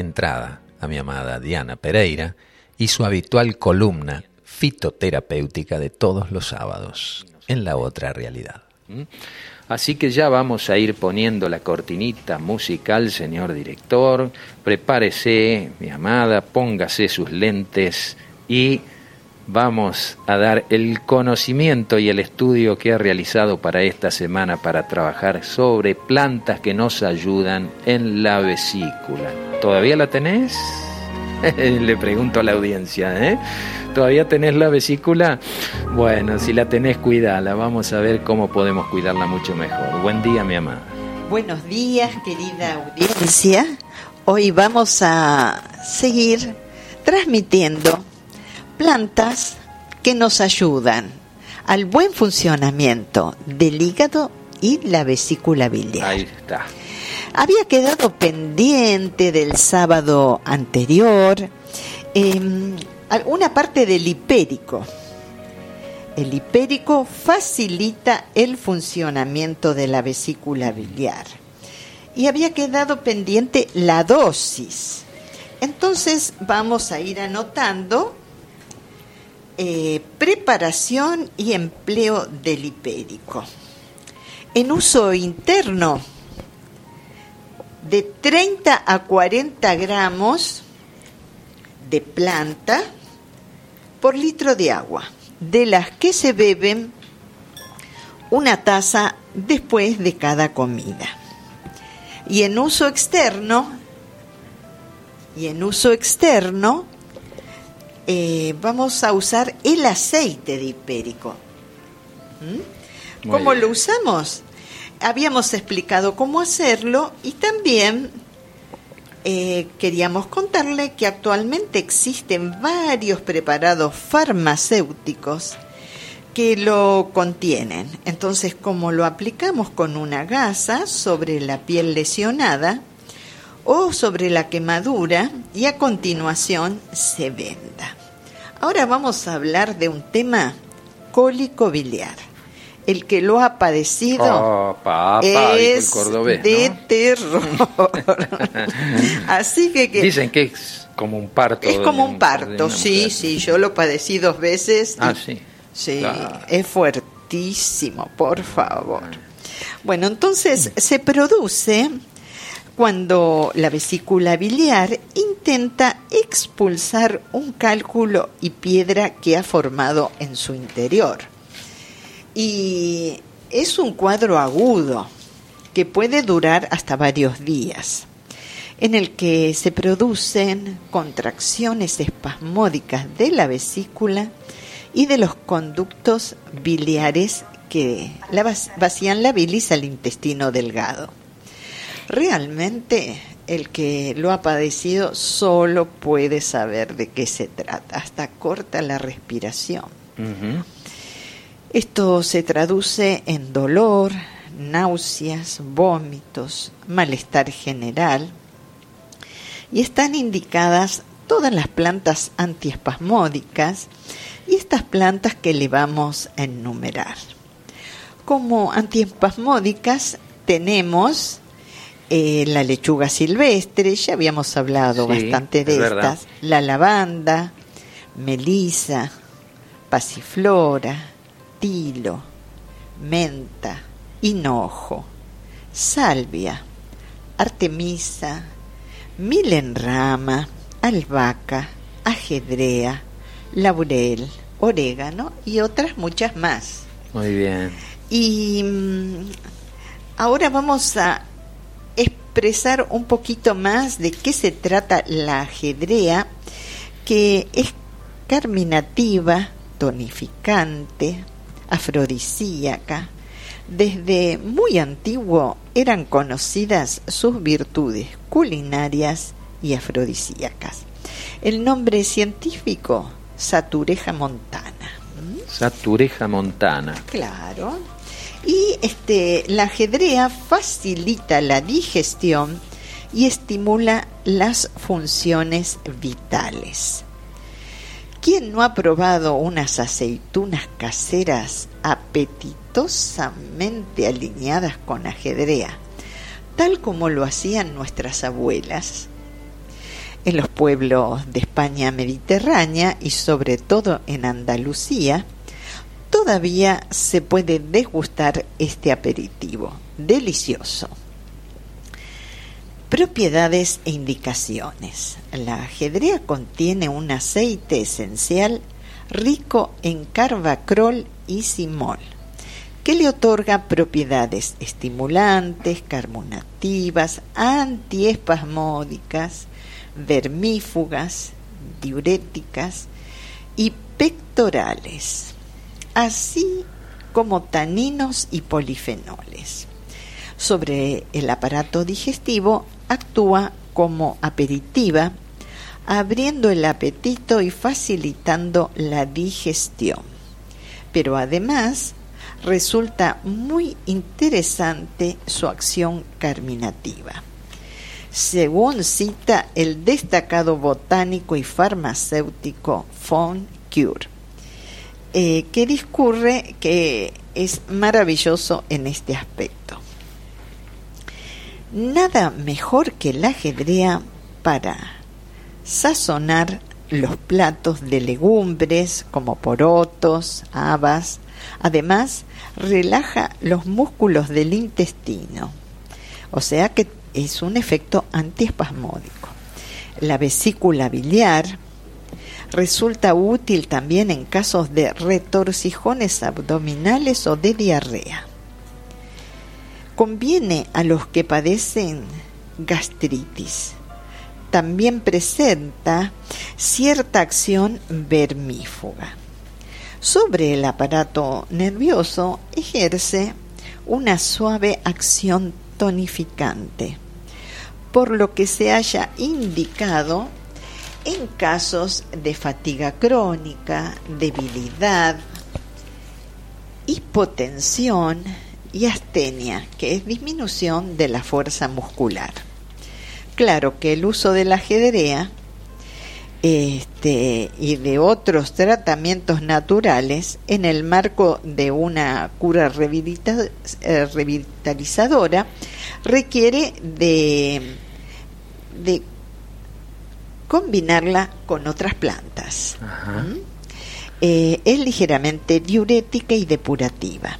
entrada a mi amada Diana Pereira y su habitual columna fitoterapéutica de todos los sábados en la otra realidad. ¿Mm? Así que ya vamos a ir poniendo la cortinita musical, señor director. Prepárese, mi amada, póngase sus lentes y vamos a dar el conocimiento y el estudio que ha realizado para esta semana para trabajar sobre plantas que nos ayudan en la vesícula. ¿Todavía la tenés? Le pregunto a la audiencia, ¿eh? ¿Todavía tenés la vesícula? Bueno, si la tenés, cuídala. Vamos a ver cómo podemos cuidarla mucho mejor. Buen día, mi amada. Buenos días, querida audiencia. Hoy vamos a seguir transmitiendo plantas que nos ayudan al buen funcionamiento del hígado y la vesícula biliar. Ahí está. Había quedado pendiente del sábado anterior eh, una parte del hipérico. El hipérico facilita el funcionamiento de la vesícula biliar. Y había quedado pendiente la dosis. Entonces vamos a ir anotando eh, preparación y empleo del hipérico. En uso interno, de 30 a 40 gramos de planta por litro de agua, de las que se beben una taza después de cada comida. Y en uso externo, y en uso externo, eh, vamos a usar el aceite de hipérico. ¿Mm? ¿Cómo lo usamos? Habíamos explicado cómo hacerlo y también eh, queríamos contarle que actualmente existen varios preparados farmacéuticos que lo contienen. Entonces, como lo aplicamos con una gasa sobre la piel lesionada o sobre la quemadura y a continuación se venda. Ahora vamos a hablar de un tema cólico biliar el que lo ha padecido oh, es de terror. Así que, Dicen que es como un parto. Es como un parto, sí, sí, yo lo padecí dos veces. Ah, sí. Sí, es fuertísimo, por favor. Bueno, entonces se produce cuando la vesícula biliar intenta expulsar un cálculo y piedra que ha formado en su interior. Y es un cuadro agudo que puede durar hasta varios días, en el que se producen contracciones espasmódicas de la vesícula y de los conductos biliares que vacían la bilis al intestino delgado. Realmente el que lo ha padecido solo puede saber de qué se trata, hasta corta la respiración. Esto se traduce en dolor, náuseas, vómitos, malestar general y están indicadas todas las plantas antiespasmódicas y estas plantas que le vamos a enumerar. Como antiespasmódicas tenemos eh, la lechuga silvestre, ya habíamos hablado bastante de estas, la lavanda, melisa, pasiflora, tilo, menta, hinojo, salvia, artemisa, milenrama, albahaca, ajedrea, laurel, orégano y otras muchas más. Muy bien. Y mm, ahora vamos a expresar un poquito más de qué se trata la ajedrea, que es carminativa, tonificante, afrodisíaca. Desde muy antiguo eran conocidas sus virtudes culinarias y afrodisíacas. El nombre científico, Satureja montana. Satureja montana. Claro. Y este, la ajedrea facilita la digestión y estimula las funciones vitales. ¿Quién no ha probado unas aceitunas caseras apetitosamente alineadas con ajedrea, tal como lo hacían nuestras abuelas? En los pueblos de España mediterránea y sobre todo en Andalucía, todavía se puede degustar este aperitivo. Delicioso. Propiedades e indicaciones. La ajedrea contiene un aceite esencial rico en carbacrol y simol, que le otorga propiedades estimulantes, carbonativas, antiespasmódicas, vermífugas, diuréticas y pectorales, así como taninos y polifenoles. Sobre el aparato digestivo actúa como aperitiva, abriendo el apetito y facilitando la digestión. Pero además resulta muy interesante su acción carminativa. Según cita el destacado botánico y farmacéutico Von Cure, eh, que discurre que es maravilloso en este aspecto. Nada mejor que la ajedrea para sazonar los platos de legumbres como porotos, habas. Además, relaja los músculos del intestino. O sea que es un efecto antiespasmódico. La vesícula biliar resulta útil también en casos de retorcijones abdominales o de diarrea conviene a los que padecen gastritis. También presenta cierta acción vermífuga. Sobre el aparato nervioso ejerce una suave acción tonificante, por lo que se haya indicado en casos de fatiga crónica, debilidad, hipotensión, y astenia, que es disminución de la fuerza muscular. Claro que el uso de la ajedrea este, y de otros tratamientos naturales en el marco de una cura eh, revitalizadora requiere de, de combinarla con otras plantas. ¿Mm? Eh, es ligeramente diurética y depurativa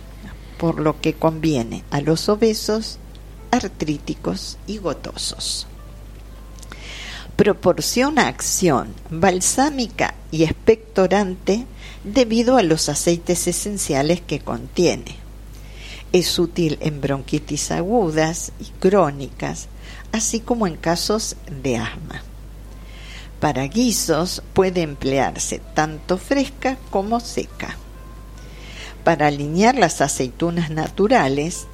por lo que conviene a los obesos, artríticos y gotosos. Proporciona acción balsámica y expectorante debido a los aceites esenciales que contiene. Es útil en bronquitis agudas y crónicas, así como en casos de asma. Para guisos puede emplearse tanto fresca como seca para alinear las aceitunas naturales,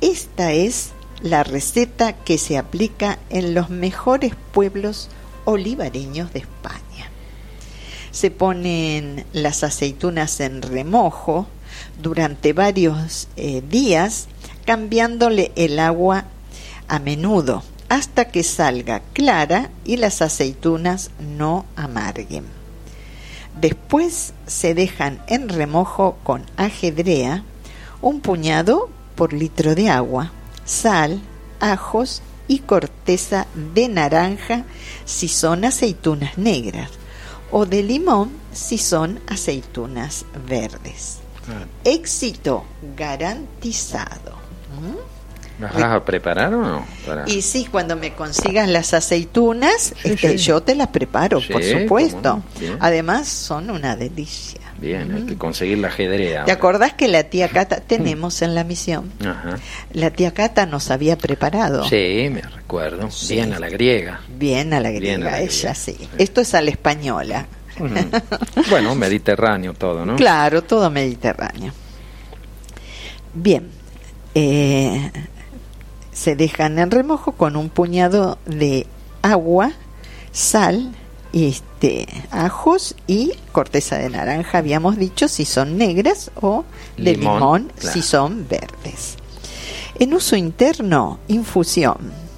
esta es la receta que se aplica en los mejores pueblos olivareños de España. Se ponen las aceitunas en remojo durante varios eh, días, cambiándole el agua a menudo hasta que salga clara y las aceitunas no amarguen. Después se dejan en remojo con ajedrea un puñado por litro de agua, sal, ajos y corteza de naranja si son aceitunas negras o de limón si son aceitunas verdes. Éxito garantizado. ¿Mm? ¿Las vas a preparar o no? Y sí, cuando me consigas las aceitunas, este, yo te las preparo, por supuesto. Además, son una delicia. Bien, hay que conseguir la ajedrea. ¿Te acordás que la tía Cata tenemos en la misión? La tía Cata nos había preparado. Sí, me recuerdo. Bien a la griega. Bien a la griega, ella sí. Esto es a la española. bueno, mediterráneo todo, ¿no? Claro, todo mediterráneo. Bien. Eh, se dejan en remojo con un puñado de agua, sal, este, ajos y corteza de naranja, habíamos dicho, si son negras o de limón, si son verdes. En uso interno, infusión.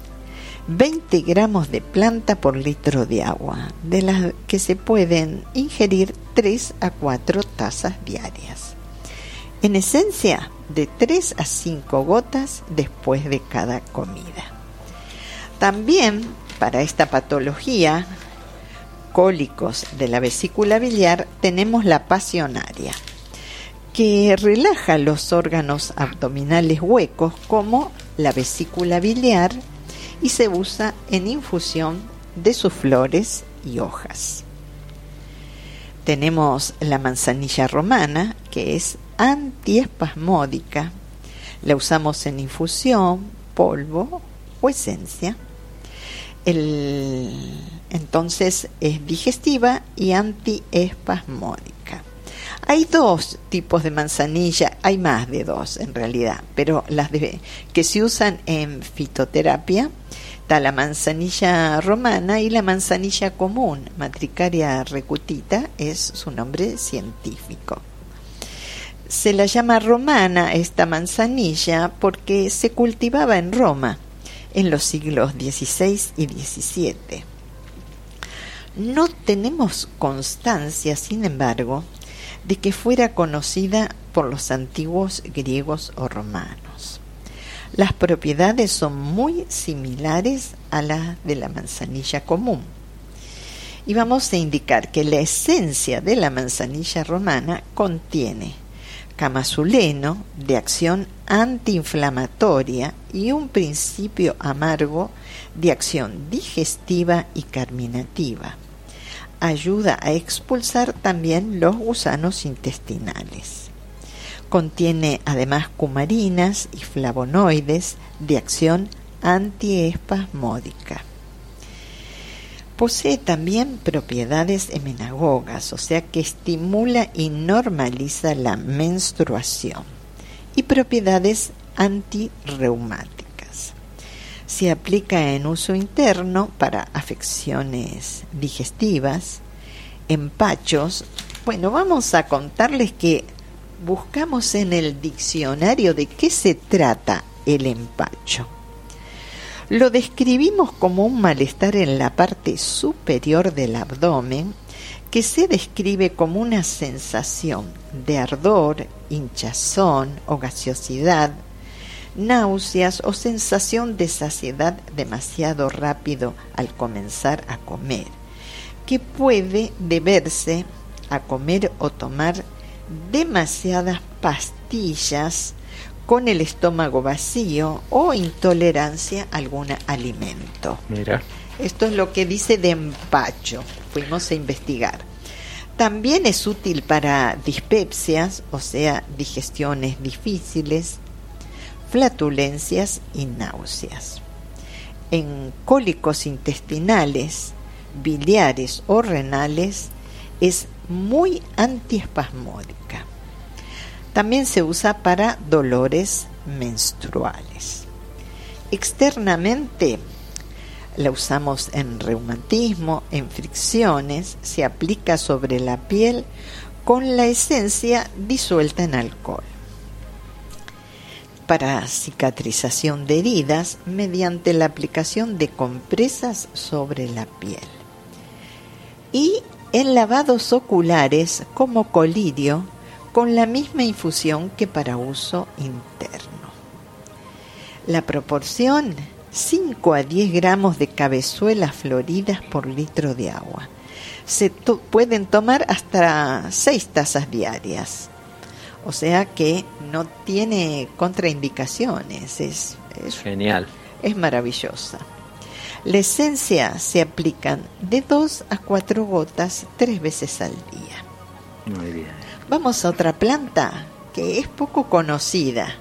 20 gramos de planta por litro de agua, de las que se pueden ingerir 3 a 4 tazas diarias. En esencia, de 3 a 5 gotas después de cada comida. También para esta patología, cólicos de la vesícula biliar, tenemos la pasionaria, que relaja los órganos abdominales huecos como la vesícula biliar y se usa en infusión de sus flores y hojas. Tenemos la manzanilla romana, que es antiespasmódica. La usamos en infusión, polvo o esencia. entonces es digestiva y antiespasmódica. Hay dos tipos de manzanilla, hay más de dos en realidad, pero las de, que se usan en fitoterapia la manzanilla romana y la manzanilla común, Matricaria recutita, es su nombre científico. Se la llama romana esta manzanilla porque se cultivaba en Roma en los siglos XVI y XVII. No tenemos constancia, sin embargo, de que fuera conocida por los antiguos griegos o romanos. Las propiedades son muy similares a las de la manzanilla común. Y vamos a indicar que la esencia de la manzanilla romana contiene camazuleno de acción antiinflamatoria y un principio amargo de acción digestiva y carminativa. Ayuda a expulsar también los gusanos intestinales. Contiene además cumarinas y flavonoides de acción antiespasmódica. Posee también propiedades emenagogas, o sea que estimula y normaliza la menstruación, y propiedades antirreumáticas. Se aplica en uso interno para afecciones digestivas, empachos. Bueno, vamos a contarles que buscamos en el diccionario de qué se trata el empacho. Lo describimos como un malestar en la parte superior del abdomen que se describe como una sensación de ardor, hinchazón o gaseosidad, náuseas o sensación de saciedad demasiado rápido al comenzar a comer, que puede deberse a comer o tomar demasiadas pastillas con el estómago vacío o intolerancia a algún alimento. Mira. Esto es lo que dice de empacho. Fuimos a investigar. También es útil para dispepsias, o sea, digestiones difíciles, flatulencias y náuseas. En cólicos intestinales, biliares o renales es muy antiespasmódica. También se usa para dolores menstruales. Externamente la usamos en reumatismo, en fricciones, se aplica sobre la piel con la esencia disuelta en alcohol. Para cicatrización de heridas mediante la aplicación de compresas sobre la piel. Y en lavados oculares como colirio con la misma infusión que para uso interno. La proporción 5 a 10 gramos de cabezuelas floridas por litro de agua. Se pueden tomar hasta 6 tazas diarias. O sea que no tiene contraindicaciones. Es, es genial. Es maravillosa. La esencia se aplican de dos a cuatro gotas tres veces al día. Muy bien. Vamos a otra planta que es poco conocida,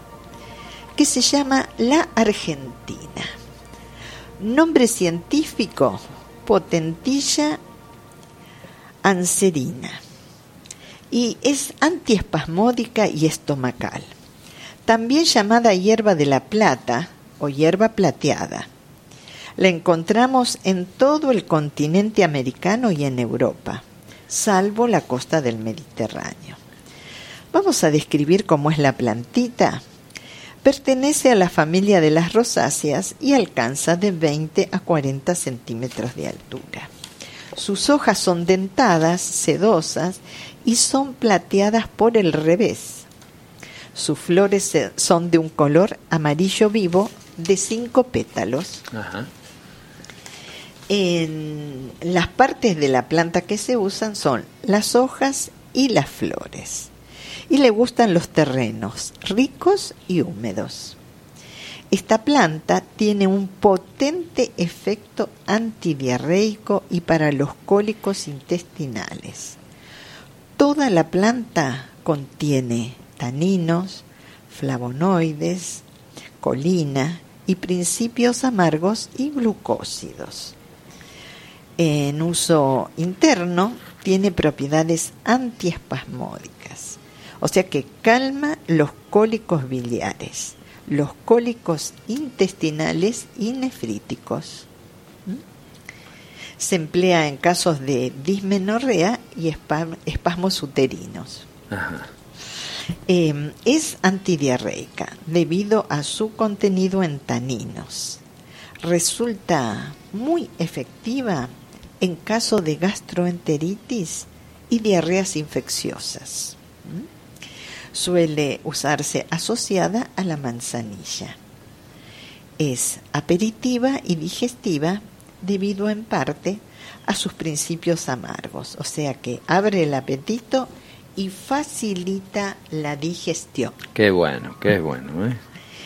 que se llama la argentina. Nombre científico, potentilla anserina. Y es antiespasmódica y estomacal. También llamada hierba de la plata o hierba plateada la encontramos en todo el continente americano y en Europa, salvo la costa del Mediterráneo. Vamos a describir cómo es la plantita. Pertenece a la familia de las rosáceas y alcanza de 20 a 40 centímetros de altura. Sus hojas son dentadas, sedosas y son plateadas por el revés. Sus flores son de un color amarillo vivo de cinco pétalos. En las partes de la planta que se usan son las hojas y las flores. Y le gustan los terrenos ricos y húmedos. Esta planta tiene un potente efecto antidiarreico y para los cólicos intestinales. Toda la planta contiene taninos, flavonoides, colina y principios amargos y glucósidos. En uso interno tiene propiedades antiespasmódicas, o sea que calma los cólicos biliares, los cólicos intestinales y nefríticos. ¿Mm? Se emplea en casos de dismenorrea y espasmos uterinos. Em, es antidiarreica debido a su contenido en taninos. Resulta muy efectiva en caso de gastroenteritis y diarreas infecciosas. Suele usarse asociada a la manzanilla. Es aperitiva y digestiva debido en parte a sus principios amargos, o sea que abre el apetito y facilita la digestión. Qué bueno, qué bueno, ¿eh?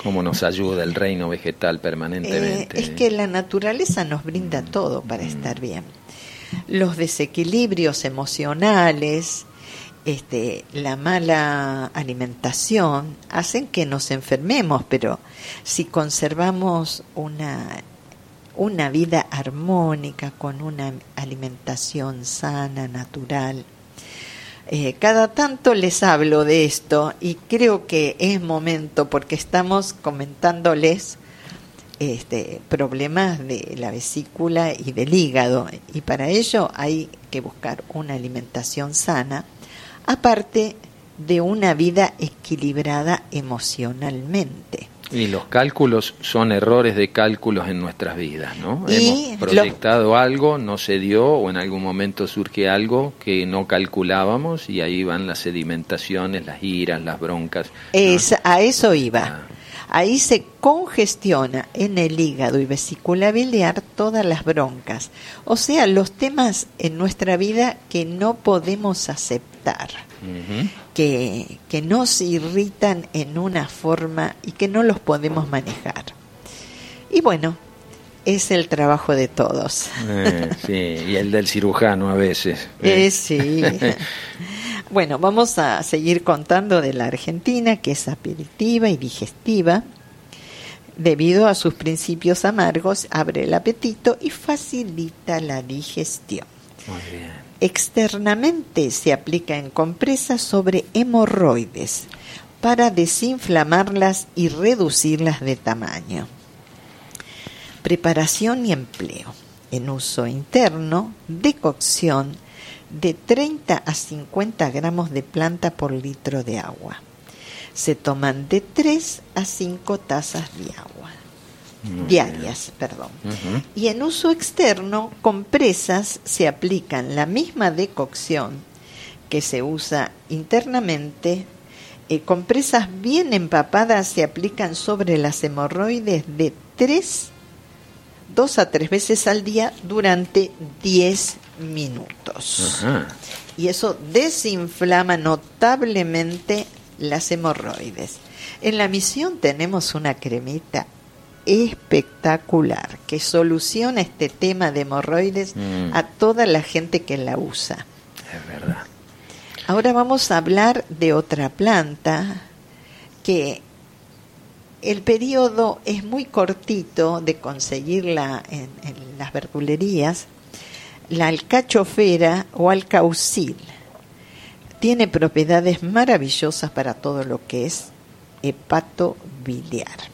Cómo nos ayuda el reino vegetal permanentemente. Eh, es que la naturaleza nos brinda mm, todo para mm. estar bien. Los desequilibrios emocionales, este, la mala alimentación hacen que nos enfermemos, pero si conservamos una, una vida armónica con una alimentación sana, natural, eh, cada tanto les hablo de esto y creo que es momento porque estamos comentándoles este, problemas de la vesícula y del hígado y para ello hay que buscar una alimentación sana aparte de una vida equilibrada emocionalmente. Y los cálculos son errores de cálculos en nuestras vidas, ¿no? Hemos proyectado algo, no se dio, o en algún momento surge algo que no calculábamos y ahí van las sedimentaciones, las iras, las broncas. Es, A eso iba. Ah. Ahí se congestiona en el hígado y vesícula biliar todas las broncas, o sea, los temas en nuestra vida que no podemos aceptar que, que nos irritan en una forma y que no los podemos manejar. Y bueno, es el trabajo de todos. Eh, sí, y el del cirujano a veces. Eh, sí. bueno, vamos a seguir contando de la Argentina, que es aperitiva y digestiva. Debido a sus principios amargos, abre el apetito y facilita la digestión. Muy bien. Externamente se aplica en compresas sobre hemorroides para desinflamarlas y reducirlas de tamaño. Preparación y empleo. En uso interno, decocción de 30 a 50 gramos de planta por litro de agua. Se toman de 3 a 5 tazas de agua diarias, perdón. Y en uso externo, compresas se aplican la misma decocción que se usa internamente. Eh, compresas bien empapadas se aplican sobre las hemorroides de 3, 2 a 3 veces al día durante 10 minutos. Y eso desinflama notablemente las hemorroides. En la misión tenemos una cremita espectacular que soluciona este tema de hemorroides mm. a toda la gente que la usa. Es verdad. Ahora vamos a hablar de otra planta que el periodo es muy cortito de conseguirla en, en las verdulerías, la alcachofera o alcaucil. Tiene propiedades maravillosas para todo lo que es hepato biliar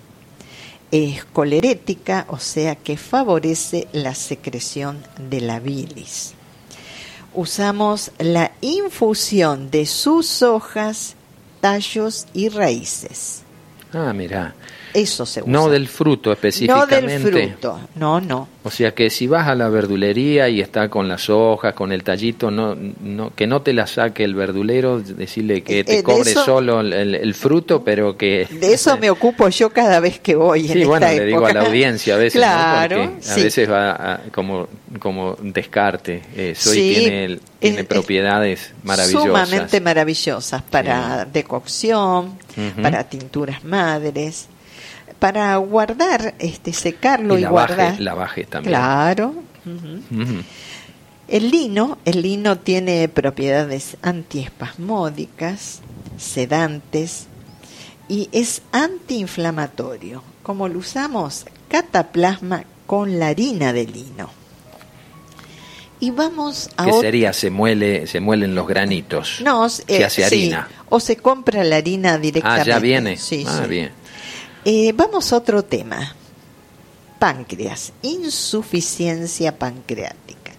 es colerética, o sea que favorece la secreción de la bilis. Usamos la infusión de sus hojas, tallos y raíces. Ah, mira. Eso se usa. No del fruto específicamente. No del fruto, no, no. O sea que si vas a la verdulería y está con las hojas, con el tallito, no, no, que no te la saque el verdulero, decirle que te Eh, cobre eso- solo el, fruto, pero que... De eso me ocupo yo cada vez que voy. en Sí, bueno, esta le digo a la época. audiencia a veces, ¿no? Claro, Porque a sí. veces va a- como, como descarte eso Sí, y tiene, el- tiene es- es propiedades maravillosas. Sumamente maravillosas para decocción, para tinturas madres, para guardar, este, secarlo y, y la guardar. baje, la baje también. Claro. El lino, el lino tiene propiedades antiespasmódicas, sedantes y es antiinflamatorio. Como lo usamos, cataplasma con la harina de lino. Y vamos a ¿Qué sería? Se muele, se muelen los granitos. No, se eh, hace sí, harina. o se compra la harina Ah, directamente. ya viene. Sí, ah, sí. bien. Eh, vamos a otro tema. Páncreas, insuficiencia pancreática.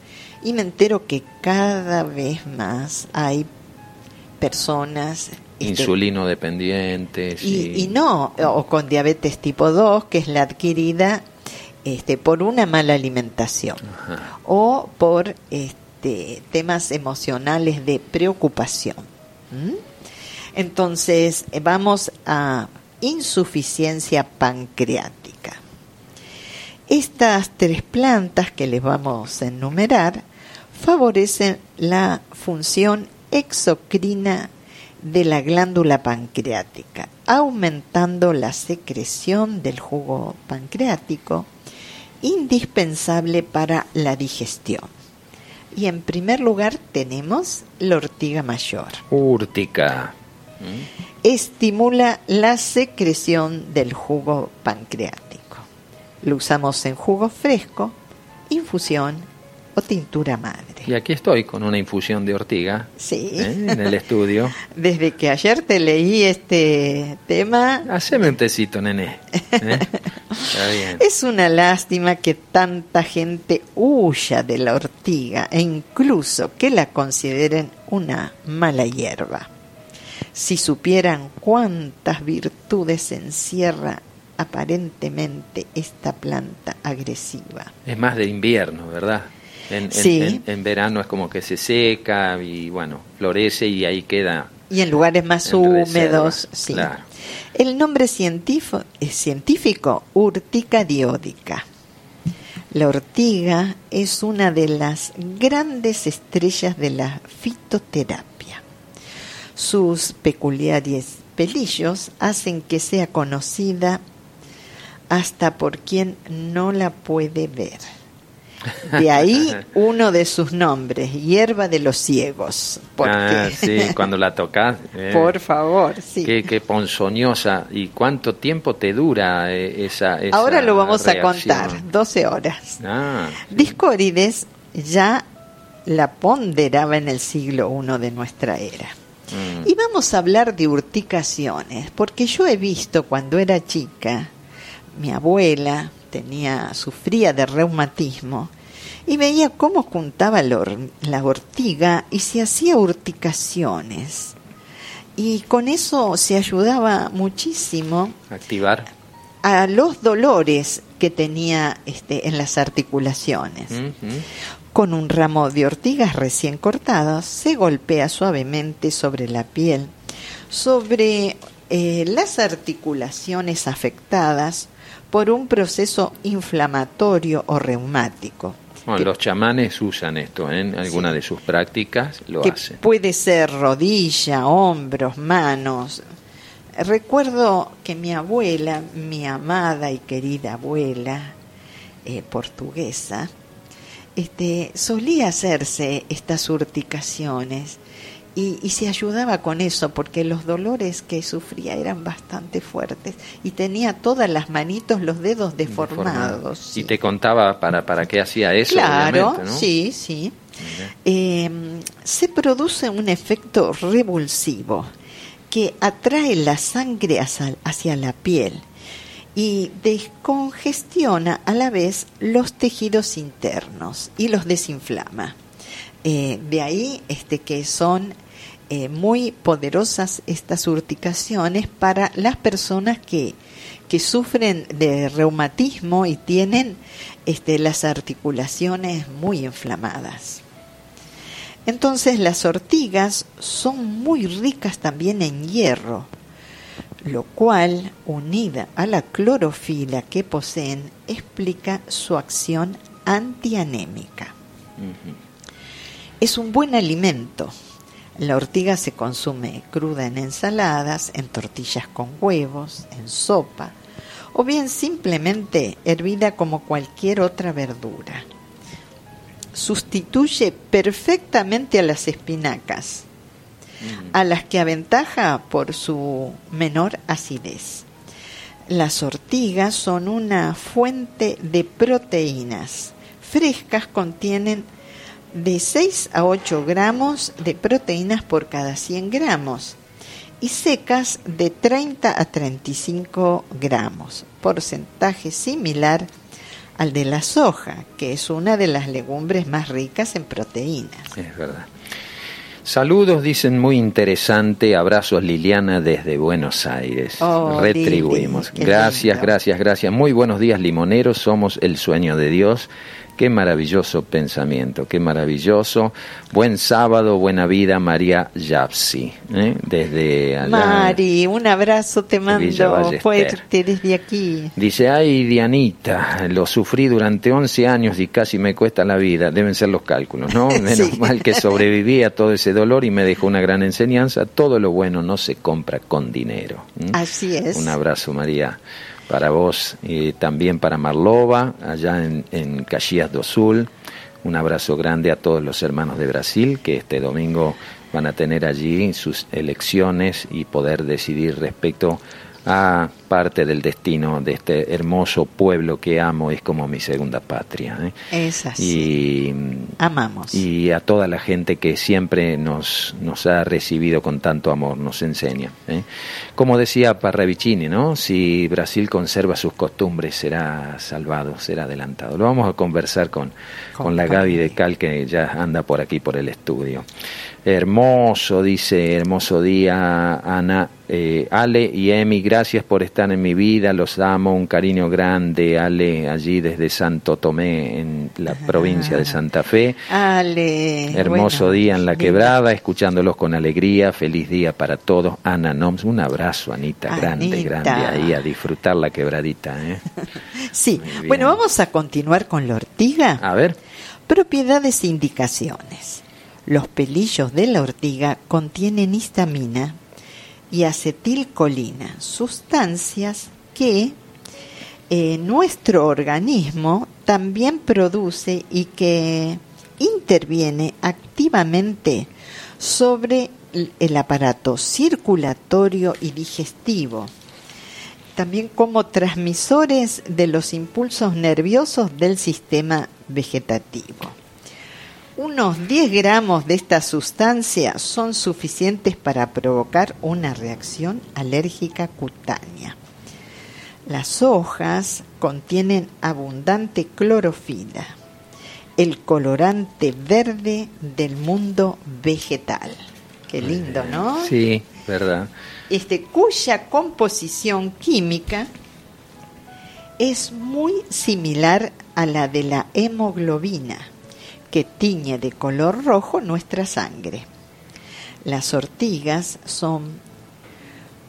Y me entero que cada vez más hay personas... este, Insulino dependientes. y, y no, o con diabetes tipo 2, que es la adquirida este, por una mala alimentación Ajá. o por este, temas emocionales de preocupación. ¿Mm? Entonces, eh, vamos a insuficiencia pancreática. Estas tres plantas que les vamos a enumerar favorecen la función exocrina de la glándula pancreática, aumentando la secreción del jugo pancreático, indispensable para la digestión. Y en primer lugar tenemos la ortiga mayor. Úrtica. ¿Mm? Estimula la secreción del jugo pancreático. Lo usamos en jugo fresco, infusión o tintura madre. Y aquí estoy con una infusión de ortiga Sí. ¿eh? en el estudio. Desde que ayer te leí este tema, Haceme un tecito, nene. ¿eh? Está bien. es una lástima que tanta gente huya de la ortiga e incluso que la consideren una mala hierba. Si supieran cuántas virtudes encierra aparentemente esta planta agresiva. Es más de invierno, ¿verdad? En, Sí. en- en verano es como que se seca y bueno, florece y ahí queda. Y en lugares más En húmedos, reserva, sí. claro. El nombre científico, es científico, urtica diódica. La ortiga es una de las grandes estrellas de la fitoterapia. Sus peculiares pelillos hacen que sea conocida hasta por quien no la puede ver. De ahí uno de sus nombres, hierba de los ciegos. Porque, Ah, sí, cuando la tocas. eh, por favor, sí. Qué, qué ponzoñosa. ¿Y cuánto tiempo te dura eh, esa, esa Ahora lo vamos a contar, 12 horas. Ah, sí. Discórides ya la ponderaba en el siglo I de nuestra era. Mm. Y vamos a hablar de urticaciones, porque yo he visto cuando era chica, mi abuela tenía, sufría de reumatismo, y veía cómo juntaba la, or- la ortiga y se hacía urticaciones. Y con eso se ayudaba muchísimo Activar. a los dolores que tenía este, en las articulaciones. Con un ramo de ortigas recién cortadas se golpea suavemente sobre la piel, sobre eh, las articulaciones afectadas por un proceso inflamatorio o reumático. Bueno, que- los chamanes usan esto ¿eh? en alguna de sus prácticas, lo que hacen. puede ser rodilla, hombros, manos. Recuerdo que mi abuela, mi amada y querida abuela eh, portuguesa, este, solía hacerse estas urticaciones y, y se ayudaba con eso porque los dolores que sufría eran bastante fuertes y tenía todas las manitos, los dedos deformados. Y sí. te contaba para, para qué hacía eso, Claro, sí, sí. Eh, se produce un efecto revulsivo que atrae la sangre hacia, hacia la piel y descongestiona a la vez los tejidos internos y los desinflama. Eh, de ahí este, que son eh, muy poderosas estas urticaciones para las personas que, que sufren de reumatismo y tienen este, las articulaciones muy inflamadas. Entonces las ortigas son muy ricas también en hierro, lo cual, unida a la clorofila que poseen, explica su acción antianémica. Es un buen alimento. La ortiga se consume cruda en ensaladas, en tortillas con huevos, en sopa, o bien simplemente hervida como cualquier otra verdura. Sustituye perfectamente a las espinacas, a las que aventaja por su menor acidez. Las ortigas son una fuente de proteínas. Frescas contienen de 6 a 8 gramos de proteínas por cada 100 gramos y secas de 30 a 35 gramos, porcentaje similar al de la soja, que es una de las legumbres más ricas en proteínas. Es verdad. Saludos, dicen muy interesante. Abrazos Liliana desde Buenos Aires. Oh, Retribuimos. Lili, gracias, lindo. gracias, gracias. Muy buenos días, limoneros. Somos el sueño de Dios. Qué maravilloso pensamiento, qué maravilloso. Buen sábado, buena vida, María Yapsi. ¿eh? Desde allá. Mari, un abrazo te mando fuerte desde aquí. Dice, ay Dianita, lo sufrí durante 11 años y casi me cuesta la vida. Deben ser los cálculos, ¿no? Menos Sí. mal que sobreviví a todo ese dolor y me dejó una gran enseñanza. Todo lo bueno no se compra con dinero. Así es. Un abrazo, María, para vos y también para Marlova, allá en, en Caxias do Sul. Un abrazo grande a todos los hermanos de Brasil que este domingo van a tener allí sus elecciones y poder decidir respecto a parte del destino de este hermoso pueblo que amo, es como mi segunda patria. ¿eh? Es así. Y Amamos. y a toda la gente que siempre nos, nos ha recibido con tanto amor, nos enseña. ¿eh? Como decía Parravicini, ¿no? si Brasil conserva sus costumbres será salvado, será adelantado. Lo vamos a conversar con, con, Con la Gaby de. Cal que ya anda por aquí, por el estudio. Hermoso, dice, hermoso día, Ana, eh, Ale y Emi, gracias por estar en mi vida, los amo, un cariño grande, Ale, allí desde Santo Tomé, en la provincia de Santa Fe. Ale. Hermoso bueno, día en la quebrada, escuchándolos con alegría. Feliz día para todos. Ana Noms, un abrazo, Anita, grande, Anita. grande ahí, a disfrutar la quebradita. ¿eh? Sí. Bueno, vamos a continuar con la ortiga. A ver, Propiedades e indicaciones. Los pelillos de la ortiga contienen histamina y acetilcolina, sustancias que eh, nuestro organismo también produce y que interviene activamente sobre el- aparato circulatorio y digestivo, también como transmisores de los impulsos nerviosos del sistema vegetativo. Unos 10 gramos de esta sustancia son suficientes para provocar una reacción alérgica cutánea. Las hojas contienen abundante clorofila, el colorante verde del mundo vegetal. Qué lindo, ¿no? sí, verdad. este, cuya composición química es muy similar a la de la hemoglobina, que tiñe de color rojo nuestra sangre. Las ortigas son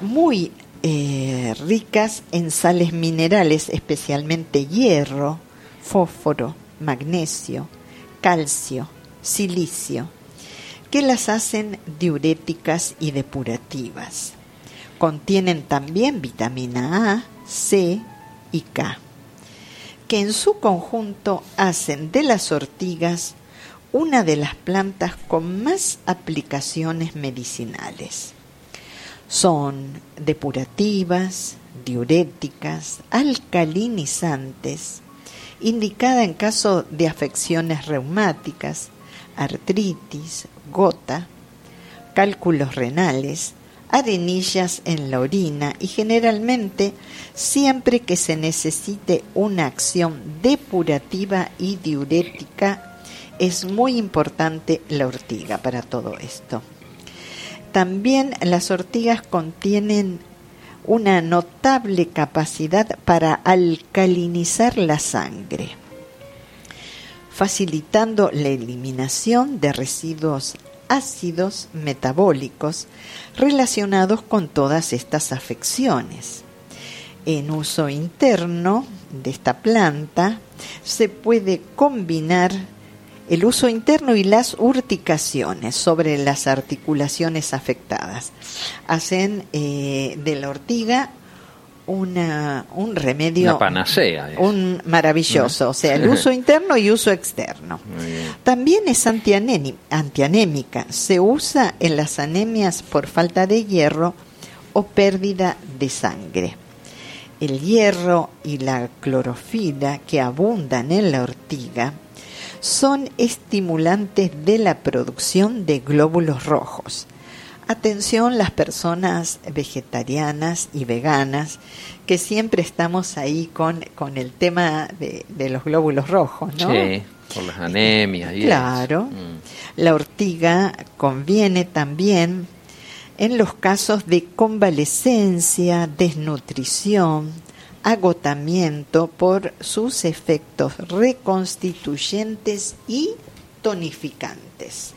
muy eh, ricas en sales minerales, especialmente hierro, fósforo, magnesio, calcio, silicio, que las hacen diuréticas y depurativas. Contienen también vitamina A, C y K, que en su conjunto hacen de las ortigas una de las plantas con más aplicaciones medicinales. Son depurativas, diuréticas, alcalinizantes, indicada en caso de afecciones reumáticas, artritis, gota, cálculos renales, arenillas en la orina y generalmente siempre que se necesite una acción depurativa y diurética es muy importante la ortiga para todo esto. También las ortigas contienen una notable capacidad para alcalinizar la sangre, facilitando la eliminación de residuos ácidos metabólicos relacionados con todas estas afecciones. En uso interno de esta planta se puede combinar el uso interno y las urticaciones sobre las articulaciones afectadas. Hacen eh, de la ortiga una, un remedio. Una panacea. Un maravilloso, o sea, el uso interno y uso externo. También es antianémica. Se usa en las anemias por falta de hierro o pérdida de sangre. El hierro y la clorofila que abundan en la ortiga son estimulantes de la producción de glóbulos rojos. Atención las personas vegetarianas y veganas, que siempre estamos ahí con, con el tema de, los glóbulos rojos, ¿no? Sí, por las anemias. Y claro. Mm. La ortiga conviene también en los casos de convalescencia, desnutrición, agotamiento por sus efectos reconstituyentes y tonificantes.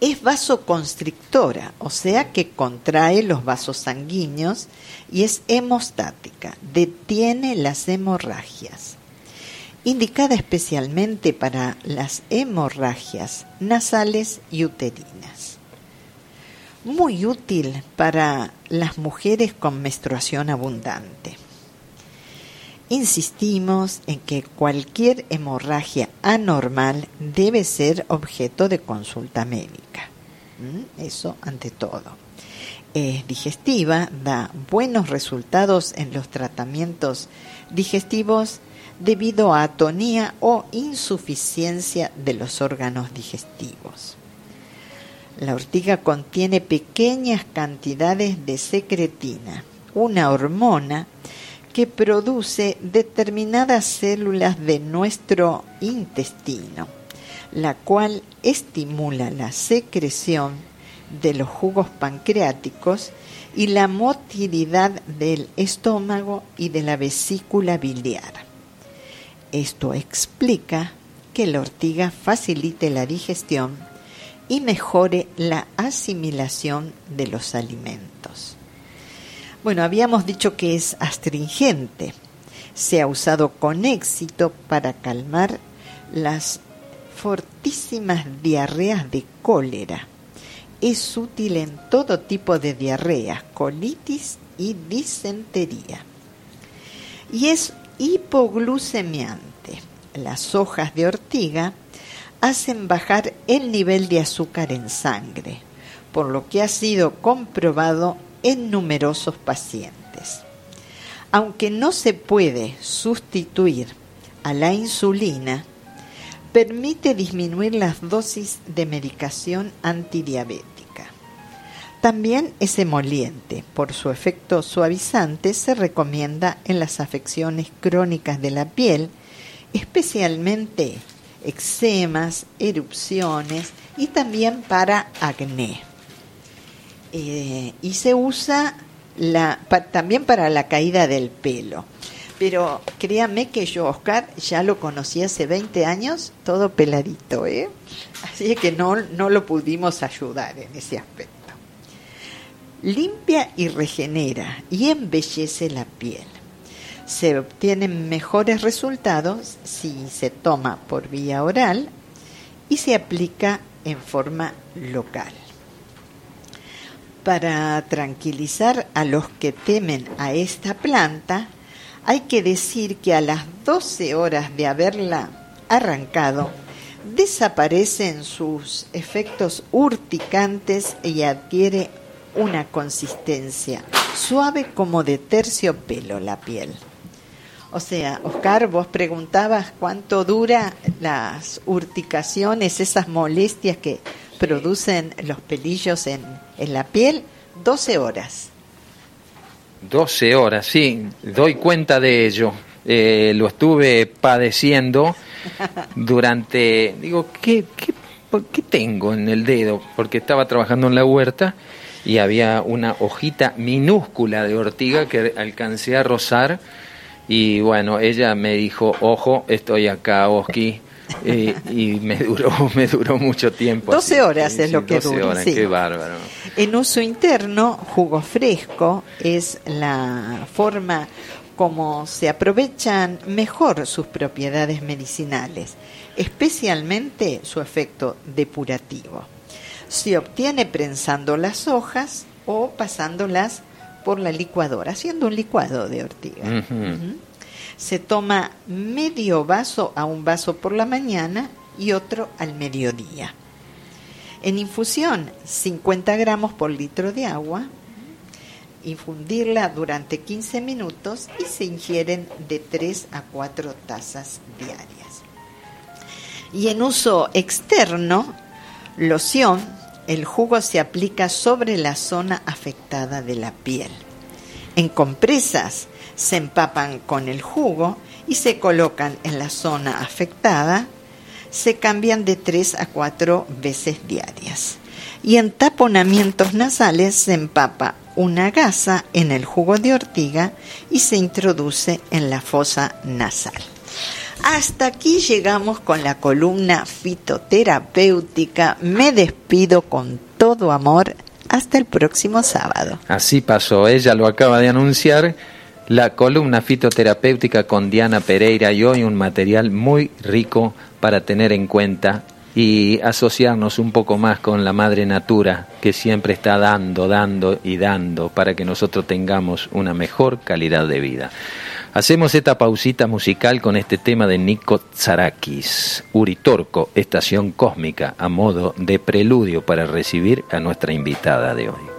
Es vasoconstrictora, o sea que contrae los vasos sanguíneos y es hemostática, detiene las hemorragias. Indicada especialmente para las hemorragias nasales y uterinas muy útil para las mujeres con menstruación abundante. Insistimos en que cualquier hemorragia anormal debe ser objeto de consulta médica. Eso ante todo. Es digestiva, da buenos resultados en los tratamientos digestivos debido a atonía o insuficiencia de los órganos digestivos. La ortiga contiene pequeñas cantidades de secretina, una hormona que produce determinadas células de nuestro intestino, la cual estimula la secreción de los jugos pancreáticos y la motilidad del estómago y de la vesícula biliar. Esto explica que la ortiga facilite la digestión y mejore la asimilación de los alimentos. Bueno, habíamos dicho que es astringente. Se ha usado con éxito para calmar las fortísimas diarreas de cólera. Es útil en todo tipo de diarreas, colitis y disentería. Y es hipoglucemiante. Las hojas de ortiga hacen bajar el nivel de azúcar en sangre, por lo que ha sido comprobado en numerosos pacientes. Aunque no se puede sustituir a la insulina, permite disminuir las dosis de medicación antidiabética. También es emoliente. Por su efecto suavizante se recomienda en las afecciones crónicas de la piel, especialmente eczemas, erupciones y también para acné. Y se usa también para la caída del pelo. Pero créame que yo, Oscar, ya lo conocí hace 20 años, todo peladito, ¿eh? Así que no, no lo pudimos ayudar en ese aspecto. Limpia y regenera y embellece la piel se obtienen mejores resultados si se toma por vía oral y se aplica en forma local. Para tranquilizar a los que temen a esta planta, hay que decir que a las 12 horas de haberla arrancado, desaparecen sus efectos urticantes y adquiere una consistencia suave como de terciopelo la piel. O sea, Oscar, vos preguntabas cuánto dura las urticaciones, esas molestias que producen los pelillos en, la piel, 12 horas. 12 horas, sí, doy cuenta de ello. Eh, lo estuve padeciendo durante, digo, ¿qué, ¿qué tengo en el dedo? Porque estaba trabajando en la huerta y había una hojita minúscula de ortiga que alcancé a rozar y bueno, ella me dijo, ojo, estoy acá, Oski, y me duró me duró mucho tiempo. 12 horas es lo que 12 dura. Horas, Qué bárbaro. En uso interno, jugo fresco es la forma como se aprovechan mejor sus propiedades medicinales, especialmente su efecto depurativo. Se obtiene prensando las hojas o pasándolas por la licuadora, haciendo un licuado de ortiga. Se toma medio vaso a un vaso por la mañana y otro al mediodía. En infusión, 50 gramos por litro de agua, infundirla durante 15 minutos y se ingieren de 3 a 4 tazas diarias. Y en uso externo, loción, el jugo se aplica sobre la zona afectada de la piel. En compresas se empapan con el jugo y se colocan en la zona afectada. Se cambian de 3 a 4 veces diarias. Y en taponamientos nasales se empapa una gasa en el jugo de ortiga y se introduce en la fosa nasal. Hasta aquí llegamos con la columna fitoterapéutica. Me despido con todo amor. Hasta el próximo sábado. Así pasó, ella lo acaba de anunciar. La columna fitoterapéutica con Diana Pereira y hoy un material muy rico para tener en cuenta y asociarnos un poco más con la madre natura que siempre está dando, dando y dando para que nosotros tengamos una mejor calidad de vida. Hacemos esta pausita musical con este tema de Nico Tsarakis, Uritorco, Estación Cósmica, a modo de preludio para recibir a nuestra invitada de hoy.